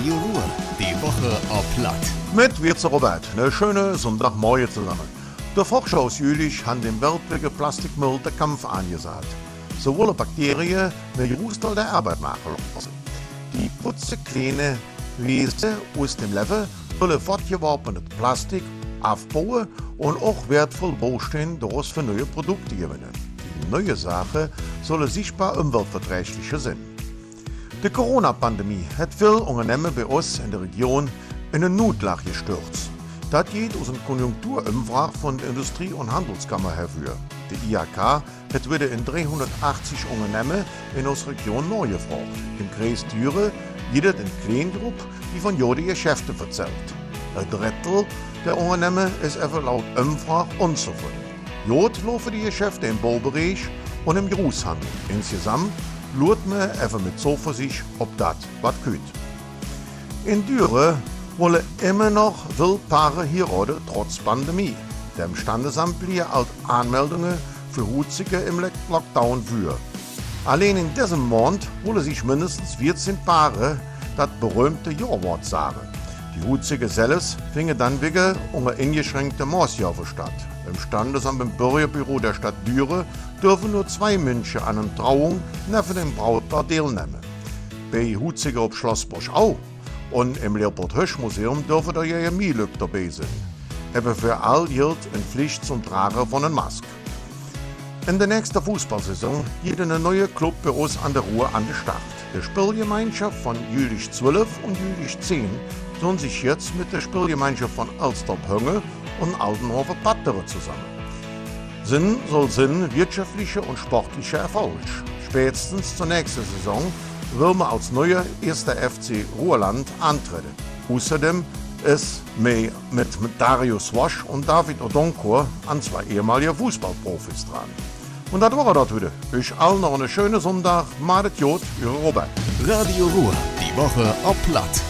Radio Ruhr, die Woche auf Platt. Mit Wirze Robert, eine schöne Sonntagmorgen zusammen. Der Forscher Jülich hat dem weltweiten Plastikmüll den Kampf angesagt. So wollen Bakterien einen Großteil der Arbeit machen lassen. Die putze kleine Wesen aus dem Leben wollen fortgeworfenes Plastik aufbauen und auch wertvoll Bausteine daraus für neue Produkte gewinnen. Die neue Sache soll sichtbar umweltverträglicher sein. Die Corona-Pandemie hat viele Unternehmen bei uns in der Region in eine Notlage gestürzt. Das geht aus einem Konjunkturumfrage von der Industrie- und Handelskammer hervor. Die IHK hat wieder in 380 Unternehmen in unserer Region neu gefragt. Im Kreis Düre jeder in Kleingruppe, die von Jode Geschäfte erzählt. Ein Drittel der Unternehmen ist einfach laut Umfrage unzufrieden. Jod laufen die Geschäfte im Baubereich und im Großhandel. Insgesamt schaut man einfach mit Zuversicht, ob das was geht. In Düre wollen immer noch Wildpaare hier oder trotz Pandemie. Dem Standesamt liegen alt Anmeldungen für Hutzige im Lockdown für. Allein in diesem Monat wollen sich mindestens 14 Paare das berühmte Jahrwort sagen. Die Hutzige selbst fingen dann wieder unter eingeschränkte Maßjahre statt. Im Standesamt im Bürgerbüro der Stadt Düre dürfen nur zwei München an einer Trauung neben dem Brautpaar teilnehmen. Bei Hutzige auf Schloss Boschau und im Leopold-Hösch-Museum dürfen da ja Mielück dabei sein. Aber für all gilt eine Pflicht zum Tragen von einer Maske. In der nächsten Fußballsaison geht ein neuer Club bei uns an der Ruhr an den Start. Die Spielgemeinschaft von Jülich 12 und Jülich 10 tun sich jetzt mit der Spielgemeinschaft von Alstorp Hönge und Aldenhofer Pattere zusammen. Sinn soll Sinn wirtschaftlicher und sportlicher Erfolg. Spätestens zur nächsten Saison will man als neuer erster FC Ruhrland antreten. Außerdem ist May mit Darius Wasch und David Odonkor an zwei ehemalige Fußballprofis dran. Und das war das wieder. Ich allen noch einen schönen Sonntag. Madet Jod, Ihre Robert. Radio Ruhr, die Woche auf Platt.